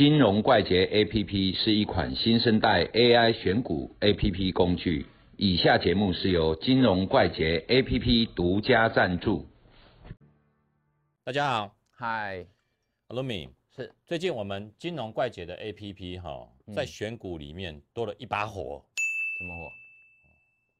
金融怪杰 APP 是一款新生代 AI 选股 APP 工具。以下节目是由金融怪杰 APP 独家赞助。大家好，嗨，阿鲁米是。最近我们金融怪杰的 APP 哈，在选股里面多了一把火，什么火？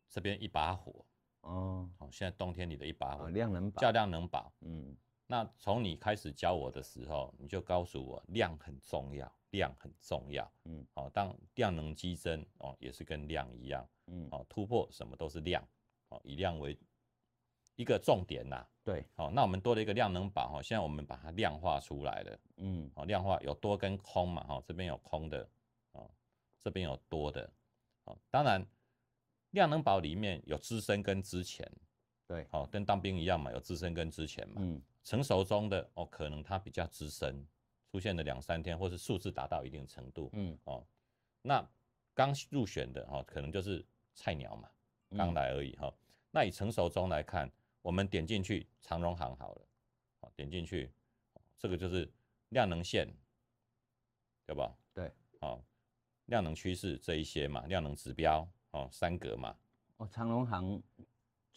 这边一把火，哦，哦，现在冬天里的一把火。哦，，量能宝，叫量能宝。嗯，那从你开始教我的时候，你就告诉我量很重要，量很重要。嗯，哦，当量能激增哦，也是跟量一样。嗯，哦，突破什么都是量，哦，以量为一个重点呐、对，好、那我们多了一个量能宝哈，现在我们把它量化出来了。嗯，哦，量化有多跟空嘛，哈、这边有空的，哦，这边有多的，哦，当然量能宝里面有资深跟之前，对，哦，跟当兵一样嘛，有资深跟之前嘛，嗯，成熟中的哦，可能他比较资深，出现了两三天，或是数字达到一定程度，嗯，哦，那刚入选的哦，可能就是菜鸟嘛，刚嗯。来而已哈、那以成熟中来看，我们点进去长荣行好了，好，点进去，这个就是量能线，对吧？对，好，量能趋势这一些嘛，量能指标哦，三格嘛，哦，长隆行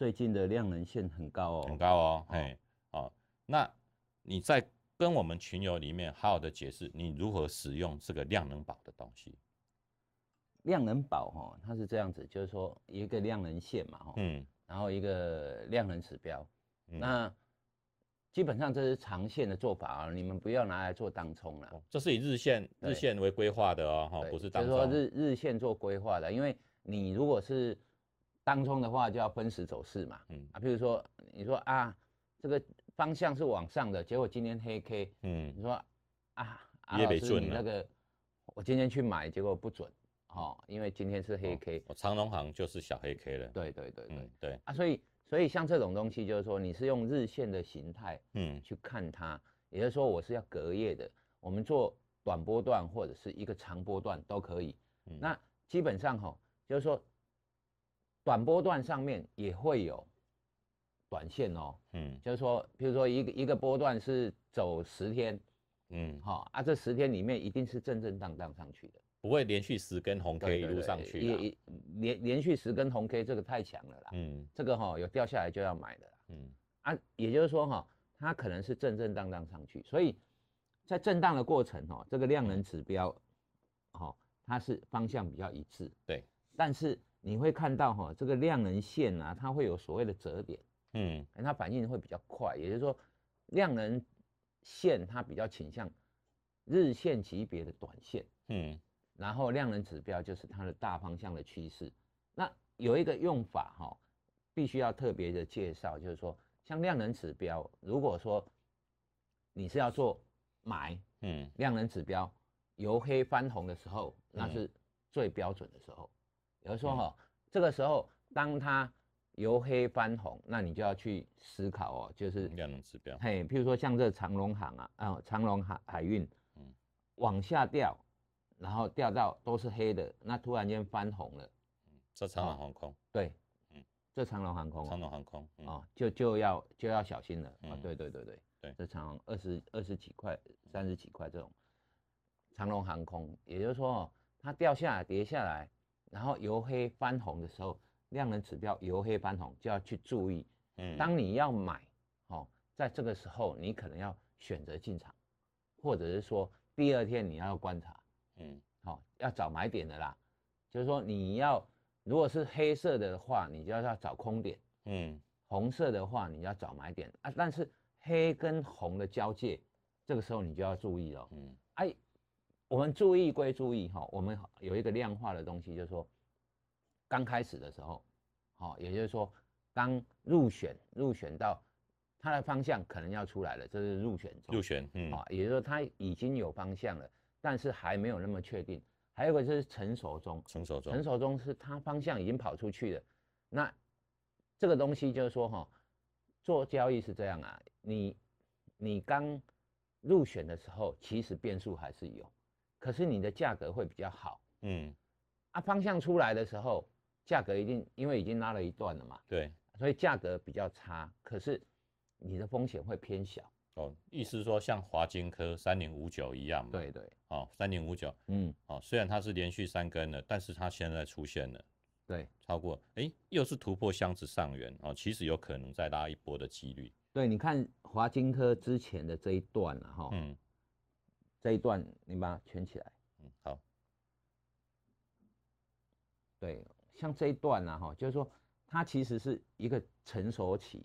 最近的量能线很高哦，很高哦，哎，哦，那你在跟我们群友里面好好的解释你如何使用这个量能宝的东西，量能宝哈，它是这样子，就是说一个量能线嘛哈，嗯，然后一个量能指标，嗯。那基本上这是长线的做法啊，你们不要拿来做当冲了。哦这是以日线日线为规划的哦，哈，对不是当就是说，日日线做规划的，因为你如果是当中的话，就要分时走势嘛。嗯。啊，譬如说你说啊，这个方向是往上的，结果今天黑 K，嗯。你说啊，啊也老师没准啊。你那个我今天去买，结果不准。哦，因为今天是黑 K。哦长隆行就是小黑 K 了，对对对对、嗯，对，啊，所以所以像这种东西，就是说你是用日线的形态嗯。去看它，也就是说我是要隔夜的，我们做短波段或者是一个长波段都可以。嗯。那基本上哈、就是说短波段上面也会有短线哦，嗯。就是说，比如说一个一个波段是走十天，嗯，哈、啊，这十天里面一定是正正当当上去的，不会连续十根红 K 一路上去啦，也也连连续十根红 K 这个太强了啦，嗯。这个哈、有掉下来就要买的啦。嗯。啊，也就是说哈、它可能是正正当当上去，所以在震荡的过程哈、这个量能指标，哈、它是方向比较一致，对，但是你会看到哈、这个量能线啊，它会有所谓的折点，嗯哎它反应会比较快，也就是说量能线它比较倾向日线级别的短线，嗯然后量能指标就是它的大方向的趋势。那有一个用法哈、必须要特别的介绍，就是说像量能指标，如果说你是要做买嗯量能指标由黑翻红的时候，那是最标准的时候。也就是说哈、这个时候当它由黑翻红，那你就要去思考哦，就是量能指标，嘿，譬如说像这长隆行啊，啊、长隆海海运，嗯。往下掉，然后掉到都是黑的，那突然间翻红了，这长隆航空，对，嗯。这长隆航空长哦，隆航空，嗯。哦就就要就要小心了，啊嗯，对对对对，对。这长隆二十二十几块、三十几块这种长隆航空，也就是说哦，它掉下来跌下来，然后由黑翻红的时候，量能指标由黑翻红就要去注意，嗯当你要买，哦，在这个时候你可能要选择进场，或者是说第二天你要观察，嗯好、要找买点的啦。就是说你要如果是黑色的话，你就要要找空点；嗯红色的话，你要找买点啊。但是黑跟红的交界，这个时候你就要注意了。嗯哎，我们注意归注意哈、我们有一个量化的东西，就是说刚开始的时候，好、也就是说刚入选入选到它的方向可能要出来了，这是入选中入选，嗯啊，也就是说它已经有方向了，但是还没有那么确定。还有一个就是成熟中，成熟中成，熟中是它方向已经跑出去了。那这个东西就是说哈、做交易是这样啊，你你刚入选的时候，其实变数还是有，可是你的价格会比较好。嗯。啊。方向出来的时候，价格一定因为已经拉了一段了嘛，对，所以价格比较差，可是你的风险会偏小。哦，意思是说像华金科三零五九一样嘛，对对，哦，三零五九，嗯，哦，虽然它是连续三根了，但是它现在出现了对。超过，哎，又是突破箱子上缘哦，其实有可能再拉一波的几率，对，你看华金科之前的这一段了哈，嗯这一段你把它圈起来，嗯，好，对，像这一段呢哈，就是说它其实是一个成熟期，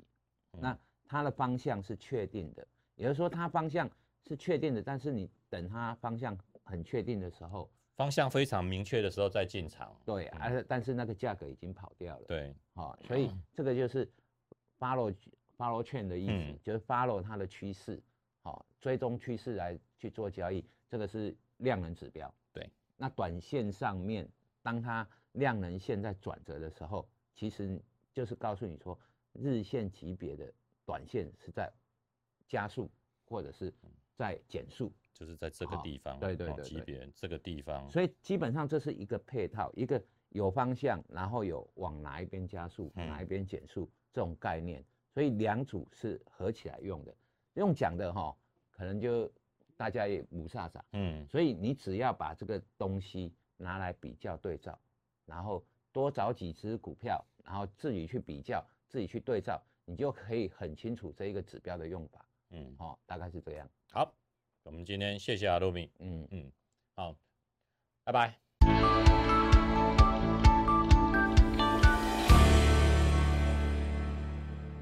嗯。那它的方向是确定的，也就是说它方向是确定的，但是你等它方向很确定的时候，方向非常明确的时候再进场，对，嗯而、但是那个价格已经跑掉了，对，好、所以这个就是 follow follow trend 的意思，嗯。就是 follow 它的趋势，好、追踪趋势来去做交易，这个是量能指标。对，那短线上面，当它量能线在转折的时候，其实就是告诉你说，日线级别的短线是在加速或者是在减速，就是在这个地方，对对哦级对对别这个地方，所以基本上这是一个配套，一个有方向，然后有往哪一边加速，嗯哪一边减速这种概念，所以两组是合起来用的。用讲的哈，可能就大家也无煞煞，嗯，所以你只要把这个东西拿来比较对照，然后多找几只股票，然后自己去比较，自己去对照，你就可以很清楚这一个指标的用法。嗯，哦，大概是这样。好，我们今天谢谢阿路米，嗯。嗯，好，拜拜。